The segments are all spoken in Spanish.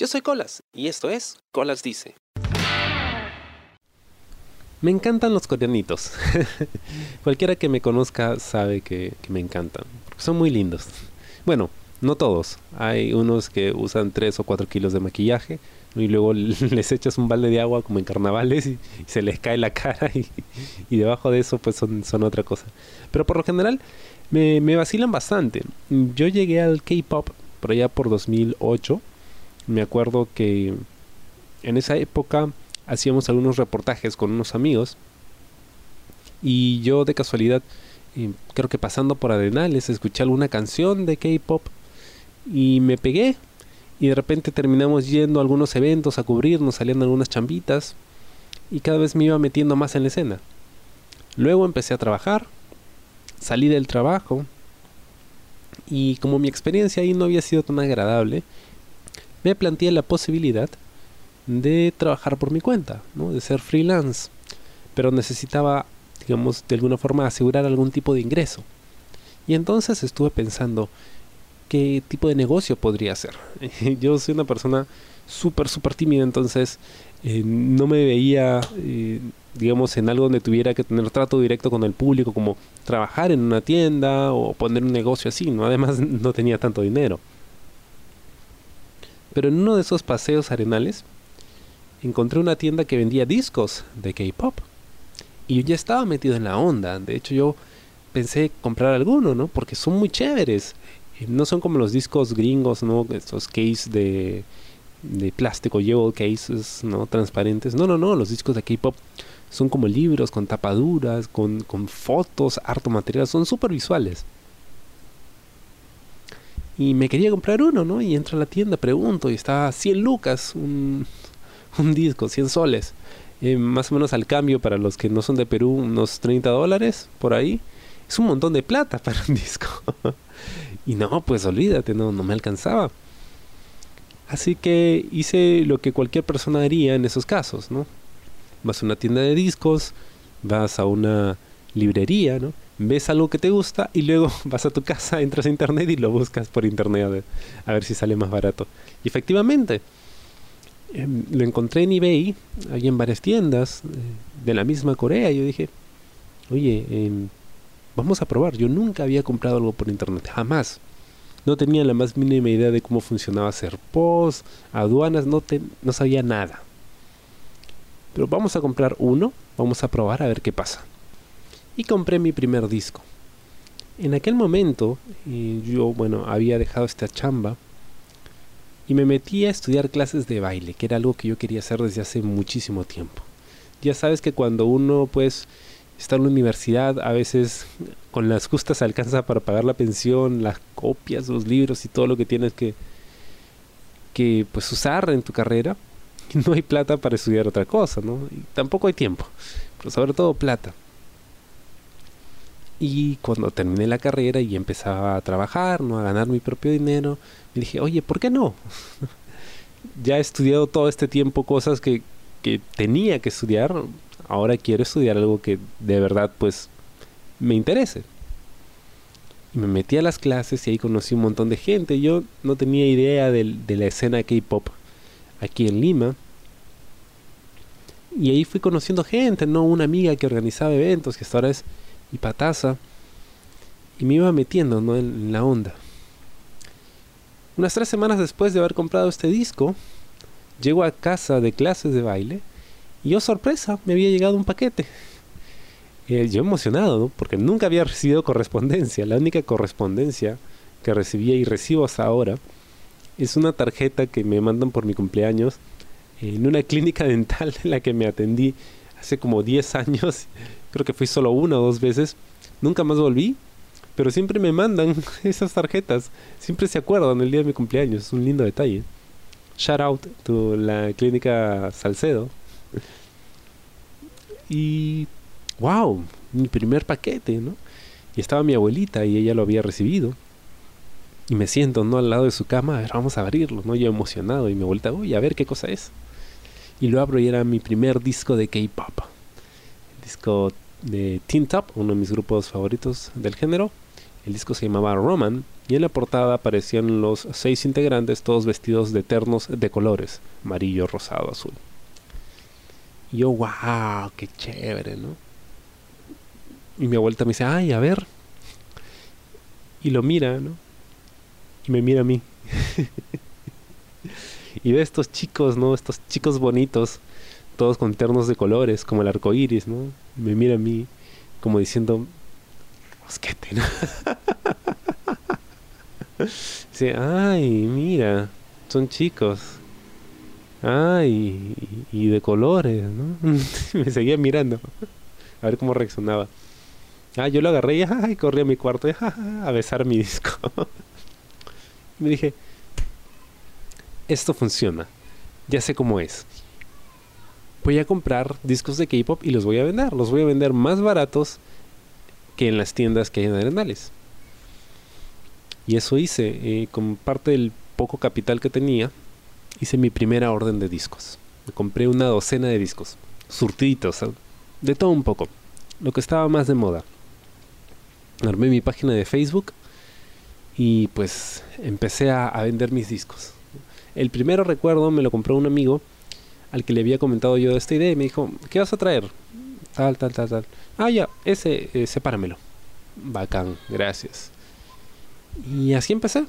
Yo soy Colas y esto es Colas Dice. Me encantan los coreanitos. Cualquiera que me conozca sabe que, me encantan. Porque son muy lindos. Bueno, no todos. Hay unos que usan 3 o 4 kilos de maquillaje y luego les echas un balde de agua como en carnavales y, se les cae la cara y, debajo de eso pues son, son, otra cosa. Pero por lo general me, me vacilan bastante. Yo llegué al K-Pop por allá por 2008 me acuerdo que en esa época hacíamos algunos reportajes con unos amigos y yo de casualidad eh, creo que pasando por Arenales escuché alguna canción de K-pop y me pegué y de repente terminamos yendo a algunos eventos a cubrirnos, saliendo algunas chambitas y cada vez me iba metiendo más en la escena. Luego empecé a trabajar, salí del trabajo y como mi experiencia ahí no había sido tan agradable, me planteé la posibilidad de trabajar por mi cuenta, ¿no? de ser freelance, pero necesitaba, digamos, de alguna forma asegurar algún tipo de ingreso. Y entonces estuve pensando qué tipo de negocio podría hacer. Yo soy una persona súper, súper tímida, entonces eh, no me veía, eh, digamos, en algo donde tuviera que tener trato directo con el público, como trabajar en una tienda o poner un negocio así, ¿no? Además no tenía tanto dinero. Pero en uno de esos paseos arenales encontré una tienda que vendía discos de K-pop. Y yo ya estaba metido en la onda. De hecho, yo pensé comprar alguno, ¿no? Porque son muy chéveres. No son como los discos gringos, ¿no? Estos case de, de plástico, jewel cases, ¿no? Transparentes. No, no, no. Los discos de K-pop son como libros con tapaduras, con, con fotos, harto material. Son súper visuales. Y me quería comprar uno, ¿no? Y entro a la tienda, pregunto, y está a 100 lucas un, disco, 100 soles. Eh, más o menos al cambio para los que no son de Perú, unos 30 dólares por ahí. Es un montón de plata para un disco. y no, pues olvídate, no, no me alcanzaba. Así que hice lo que cualquier persona haría en esos casos, ¿no? Vas a una tienda de discos, vas a una librería, ¿no? Ves algo que te gusta y luego vas a tu casa, entras a internet y lo buscas por internet a ver, si sale más barato. Y efectivamente, em, lo encontré en eBay, hay en varias tiendas eh, de la misma Corea. Y yo dije, oye, em, vamos a probar. Yo nunca había comprado algo por internet, jamás. No tenía la más mínima idea de cómo funcionaba hacer post, aduanas, no, no sabía nada. Pero vamos a comprar uno, vamos a probar a ver qué pasa y compré mi primer disco. En aquel momento eh, yo, bueno, había dejado esta chamba y me metí a estudiar clases de baile, que era algo que yo quería hacer desde hace muchísimo tiempo. Ya sabes que cuando uno pues está en la universidad, a veces con las justas alcanza para pagar la pensión, las copias, los libros y todo lo que tienes que que pues usar en tu carrera. No hay plata para estudiar otra cosa, ¿no? Y tampoco hay tiempo, pero sobre todo plata. Y cuando terminé la carrera y empezaba a trabajar, ¿no? a ganar mi propio dinero, me dije, oye, ¿por qué no? ya he estudiado todo este tiempo cosas que, que tenía que estudiar, ahora quiero estudiar algo que de verdad pues me interese. Y me metí a las clases y ahí conocí un montón de gente. Yo no tenía idea de, de la escena K-pop aquí en Lima. Y ahí fui conociendo gente, ¿no? Una amiga que organizaba eventos, que hasta ahora es y pataza y me iba metiendo ¿no? en, la onda. Unas tres semanas después de haber comprado este disco, llego a casa de clases de baile y yo oh, sorpresa, me había llegado un paquete. Eh, yo emocionado, ¿no? porque nunca había recibido correspondencia. La única correspondencia que recibía y recibo hasta ahora es una tarjeta que me mandan por mi cumpleaños en una clínica dental en la que me atendí hace como 10 años Creo que fui solo una o dos veces. Nunca más volví. Pero siempre me mandan esas tarjetas. Siempre se acuerdan el día de mi cumpleaños. Es un lindo detalle. Shout out to la clínica Salcedo. Y wow, mi primer paquete, ¿no? Y estaba mi abuelita y ella lo había recibido. Y me siento, ¿no? Al lado de su cama, a ver, vamos a abrirlo, ¿no? Yo emocionado. Y mi abuelita, uy, a ver qué cosa es. Y lo abro y era mi primer disco de K-pop de Teen Top, uno de mis grupos favoritos del género. El disco se llamaba Roman Y en la portada aparecían los seis integrantes, todos vestidos de ternos de colores, amarillo, rosado, azul. Y yo, wow, qué chévere, ¿no? Y mi abuelita me dice, ay, a ver. Y lo mira, ¿no? Y me mira a mí. y ve estos chicos, ¿no? Estos chicos bonitos, todos con ternos de colores, como el arco iris, ¿no? Y me mira a mí, como diciendo, mosquete, ¿no? Dice, ay, mira, son chicos. Ay, y, de colores, ¿no? me seguía mirando, a ver cómo reaccionaba. Ah, yo lo agarré y, ay, corrí a mi cuarto a besar mi disco. me dije, esto funciona, ya sé cómo es. Voy a comprar discos de K-pop y los voy a vender. Los voy a vender más baratos que en las tiendas que hay en Arenales. Y eso hice, eh, con parte del poco capital que tenía, hice mi primera orden de discos. Me compré una docena de discos, surtiditos, de todo un poco, lo que estaba más de moda. Armé mi página de Facebook y pues empecé a, vender mis discos. El primero recuerdo me lo compró un amigo al que le había comentado yo de esta idea y me dijo, ¿qué vas a traer? Tal, tal, tal, tal. Ah, ya, ese, eh, sepáramelo. Bacán, gracias. Y así empecé.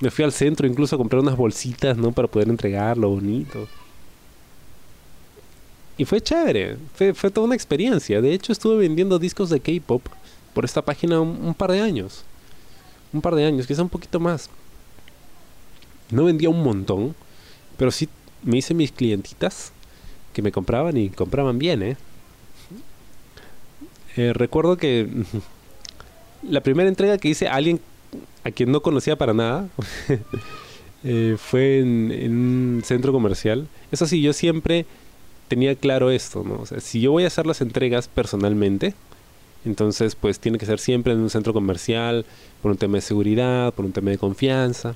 Me fui al centro incluso a comprar unas bolsitas, ¿no? Para poder entregarlo bonito. Y fue chévere, fue, fue toda una experiencia. De hecho, estuve vendiendo discos de K-pop por esta página un, par de años. Un par de años, quizá un poquito más. No vendía un montón, pero sí me hice mis clientitas que me compraban y compraban bien, ¿eh? eh recuerdo que la primera entrega que hice a alguien a quien no conocía para nada. Eh, fue en, un centro comercial. Eso sí, yo siempre tenía claro esto, ¿no? O si yo voy a hacer las entregas personalmente, entonces pues tiene que ser siempre en un centro comercial, por un tema de seguridad, por un tema de confianza.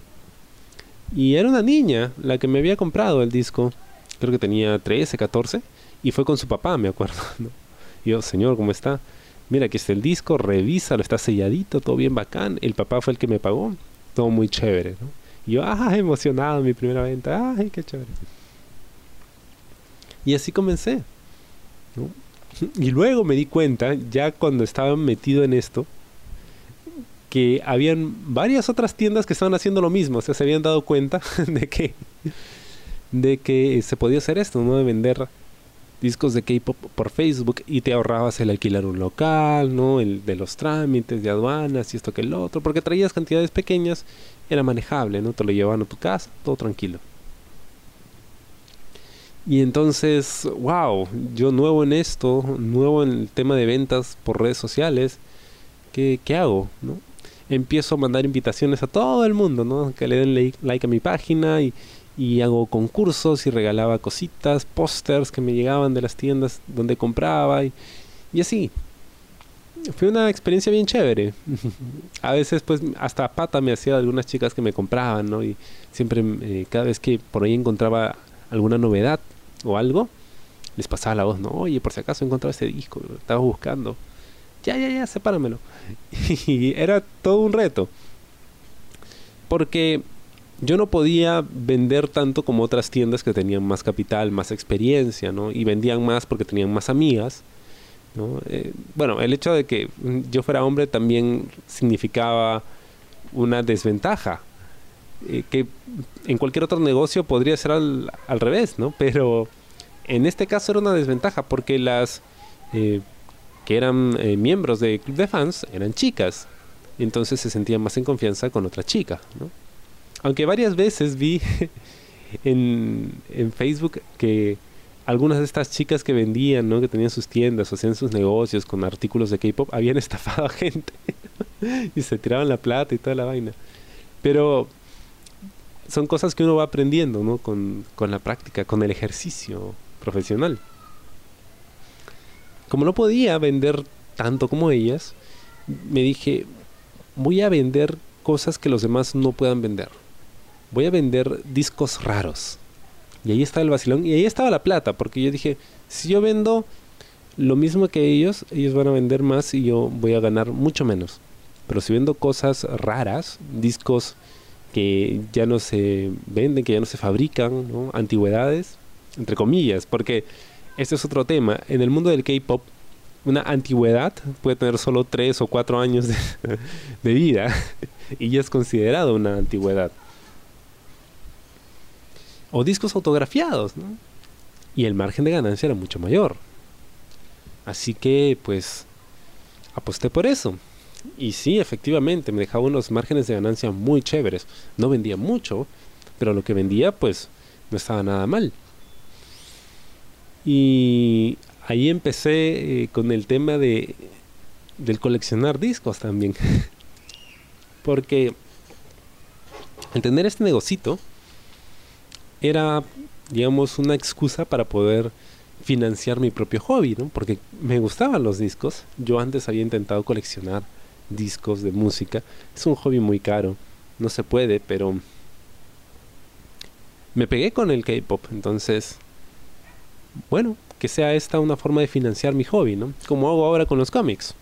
Y era una niña la que me había comprado el disco, creo que tenía 13, 14, y fue con su papá, me acuerdo. Y yo, señor, ¿cómo está? mira, aquí está el disco, revísalo, está selladito, todo bien bacán. El papá fue el que me pagó, todo muy chévere, ¿no? Y yo, ah, emocionado, mi primera venta, ay, qué chévere. Y así comencé, ¿no? Y luego me di cuenta, ya cuando estaba metido en esto, que habían varias otras tiendas que estaban haciendo lo mismo, o sea, se habían dado cuenta de que de que se podía hacer esto, ¿no? De vender discos de K-pop por Facebook y te ahorrabas el alquilar un local, ¿no? El de los trámites de aduanas y esto que el otro, porque traías cantidades pequeñas, era manejable, ¿no? Te lo llevaban a tu casa, todo tranquilo. Y entonces, wow, yo nuevo en esto, nuevo en el tema de ventas por redes sociales, ¿qué, qué hago? ¿no? Empiezo a mandar invitaciones a todo el mundo, ¿no? Que le den like a mi página y, y hago concursos y regalaba cositas, pósters que me llegaban de las tiendas donde compraba y, así. Fue una experiencia bien chévere. a veces pues hasta pata me hacía algunas chicas que me compraban, ¿no? Y siempre eh, cada vez que por ahí encontraba alguna novedad o algo, les pasaba la voz, ¿no? Oye, por si acaso encontraba este disco, lo estaba buscando. Ya, ya, ya, sepáramelo. y era todo un reto. Porque yo no podía vender tanto como otras tiendas que tenían más capital, más experiencia, ¿no? Y vendían más porque tenían más amigas, ¿no? Eh, bueno, el hecho de que yo fuera hombre también significaba una desventaja, eh, que en cualquier otro negocio podría ser al, revés, ¿no? Pero en este caso era una desventaja porque las eh, que eran miembros del club de fans eran chicas, entonces se sentían más en confianza con otra chica, ¿no? Aunque varias veces vi en, Facebook que algunas de estas chicas que vendían, ¿no? que tenían sus tiendas o hacían sus negocios con artículos de K-pop, habían estafado a gente y se tiraban la plata y toda la vaina. Pero son cosas que uno va aprendiendo ¿no? con, con la práctica, con el ejercicio profesional. Como no podía vender tanto como ellas, me dije, voy a vender cosas que los demás no puedan vender voy a vender discos raros. Y ahí está el vacilón. Y ahí estaba la plata, porque yo dije, si yo vendo lo mismo que ellos, ellos van a vender más y yo voy a ganar mucho menos. pero si vendo cosas raras, discos que ya no se venden, que ya no se fabrican, antigüedades, entre comillas, porque este es otro tema. En el mundo del K-pop, una antigüedad puede tener solo 3 o 4 años de, de vida y ya es considerado una antigüedad. O discos autografiados, ¿no? Y el margen de ganancia era mucho mayor. Así que, pues, aposté por eso. Y sí, efectivamente, me dejaba unos márgenes de ganancia muy chéveres. No vendía mucho, pero lo que vendía, pues, no estaba nada mal. Y ahí empecé eh, con el tema de del coleccionar discos también. Porque el tener este negocito era, digamos, una excusa para poder financiar mi propio hobby, ¿no? Porque me gustaban los discos. Yo antes había intentado coleccionar discos de música. Es un hobby muy caro. No se puede, pero me pegué con el K-pop. Entonces, bueno, que sea esta una forma de financiar mi hobby, ¿no? Como hago ahora con los cómics.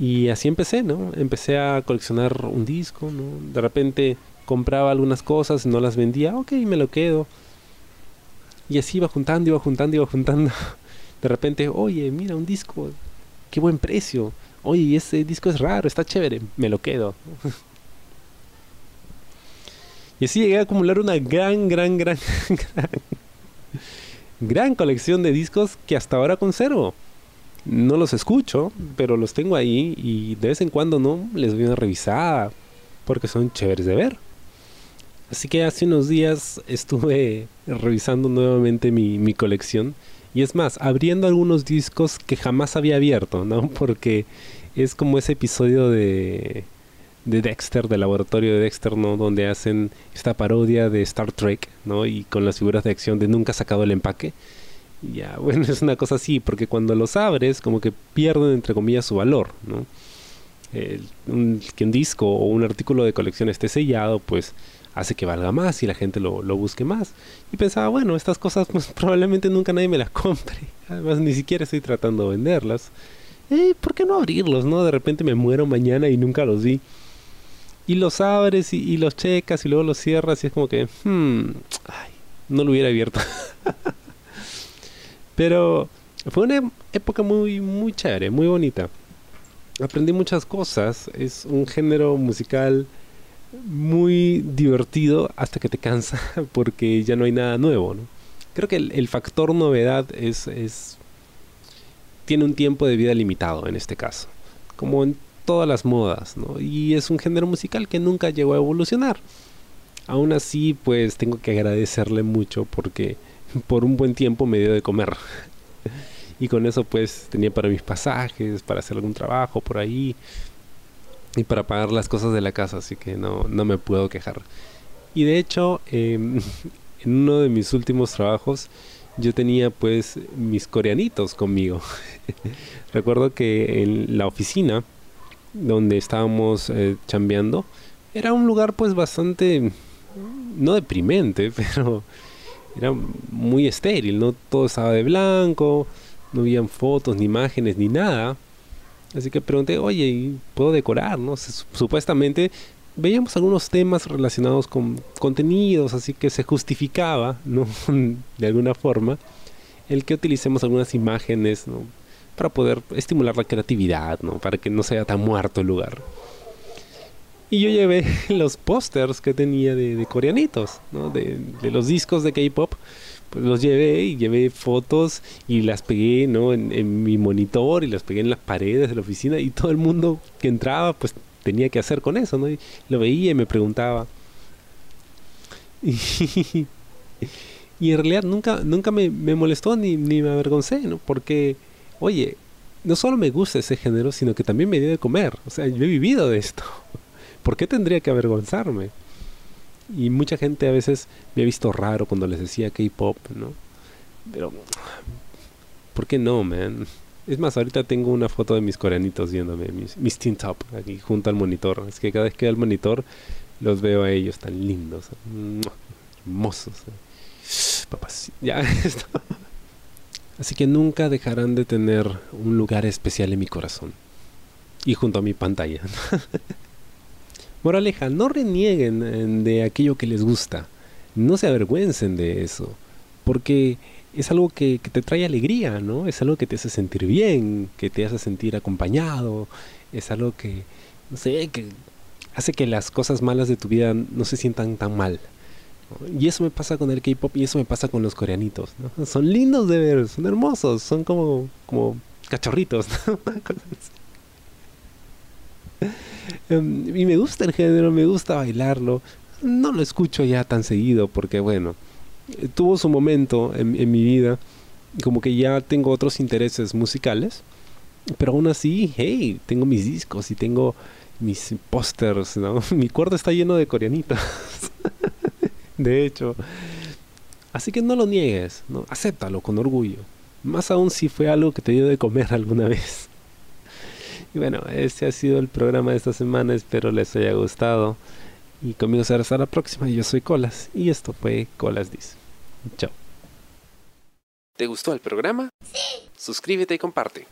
Y así empecé, ¿no? Empecé a coleccionar un disco, ¿no? De repente compraba algunas cosas, no las vendía, ok, me lo quedo. Y así iba juntando, iba juntando, iba juntando. De repente, oye, mira, un disco, qué buen precio. Oye, ese disco es raro, está chévere, me lo quedo. y así llegué a acumular una gran, gran, gran, gran, gran colección de discos que hasta ahora conservo no los escucho, pero los tengo ahí y de vez en cuando no les doy una revisada porque son chéveres de ver. Así que hace unos días estuve revisando nuevamente mi, mi colección y es más, abriendo algunos discos que jamás había abierto, ¿no? Porque es como ese episodio de, de Dexter, del laboratorio de Dexter, ¿no? Donde hacen esta parodia de Star Trek, ¿no? Y con las figuras de acción de nunca sacado el empaque. Ya, bueno, es una cosa así, porque cuando los abres, como que pierden, entre comillas, su valor, ¿no? un, que un disco o un artículo de colección esté sellado, pues hace que valga más y la gente lo, lo busque más. Y pensaba, bueno, estas cosas pues, probablemente nunca nadie me las compre. Además, ni siquiera estoy tratando de venderlas. Eh, ¿Por qué no abrirlos, no? De repente me muero mañana y nunca los vi. Y los abres y, los checas y luego los cierras y es como que, hmm, no lo hubiera abierto. Pero fue una época muy, muy chévere, muy bonita. Aprendí muchas cosas. Es un género musical muy divertido hasta que te cansa porque ya no hay nada nuevo. ¿no? Creo que el, el, factor novedad es, es tiene un tiempo de vida limitado en este caso, como en todas las modas, ¿no? Y es un género musical que nunca llegó a evolucionar. Aún así, pues tengo que agradecerle mucho porque por un buen tiempo me dio de comer. y con eso pues tenía para mis pasajes, para hacer algún trabajo por ahí y para pagar las cosas de la casa, así que no, no me puedo quejar. Y de hecho, eh, en uno de mis últimos trabajos, yo tenía pues mis coreanitos conmigo. Recuerdo que en la oficina donde estábamos eh, chambeando, era un lugar pues bastante, no deprimente, pero era muy estéril, ¿no? Todo estaba de blanco, no habían fotos, ni imágenes, ni nada. Así que pregunté, oye, ¿puedo decorar? ¿no? Supuestamente veíamos algunos temas relacionados con contenidos, así que se justificaba, ¿no? de alguna forma, el que utilicemos algunas imágenes, ¿no? Para poder estimular la creatividad, ¿no? Para que no sea tan muerto el lugar. Y yo llevé los pósters que tenía de, de coreanitos, ¿no? de, de, los discos de K-pop. Pues los llevé y llevé fotos y las pegué ¿no? En, en, mi monitor y las pegué en las paredes de la oficina y todo el mundo que entraba pues tenía que hacer con eso, ¿no? Y lo veía y me preguntaba. Y, y en realidad nunca, nunca me, me molestó ni, ni, me avergoncé, ¿no? Porque, oye, no solo me gusta ese género, sino que también me dio de comer. O sea, yo he vivido de esto. ¿por qué tendría que avergonzarme? Y mucha gente a veces me ha visto raro cuando les decía K-pop, ¿no? Pero, ¿por qué no, man? Es más, ahorita tengo una foto de mis coreanitos viéndome, mis, mis teen aquí junto al monitor. Es que cada vez que veo el monitor, los veo a ellos tan lindos, hermosos. Papás, ya esto. Así que nunca dejarán de tener un lugar especial en mi corazón. y junto a mi pantalla. Moraleja, no renieguen de aquello que les gusta. No se avergüencen de eso. Porque es algo que, te trae alegría, ¿no? Es algo que te hace sentir bien, que te hace sentir acompañado. Es algo que, no sé, que hace que las cosas malas de tu vida no se sientan tan mal. Y eso me pasa con el K-pop y eso me pasa con los coreanitos. ¿no? Son lindos de ver, son hermosos, son como, como cachorritos. Em, y me gusta el género, me gusta bailarlo. No lo escucho ya tan seguido porque, bueno, tuvo su momento en, mi vida, como que ya tengo otros intereses musicales. Pero aún así, hey, tengo mis discos y tengo mis pósters, ¿no? Mi cuarto está lleno de coreanitos. De hecho. Así que no lo niegues, ¿no? Acéptalo con orgullo. Más aún si fue algo que te dio de comer alguna vez. Y bueno, este ha sido el programa de esta semana. Espero les haya gustado. Y conmigo será hasta la próxima. Yo soy Colas y esto fue Colas Dice. Chao. ¿Te gustó el programa? Sí. Suscríbete y comparte.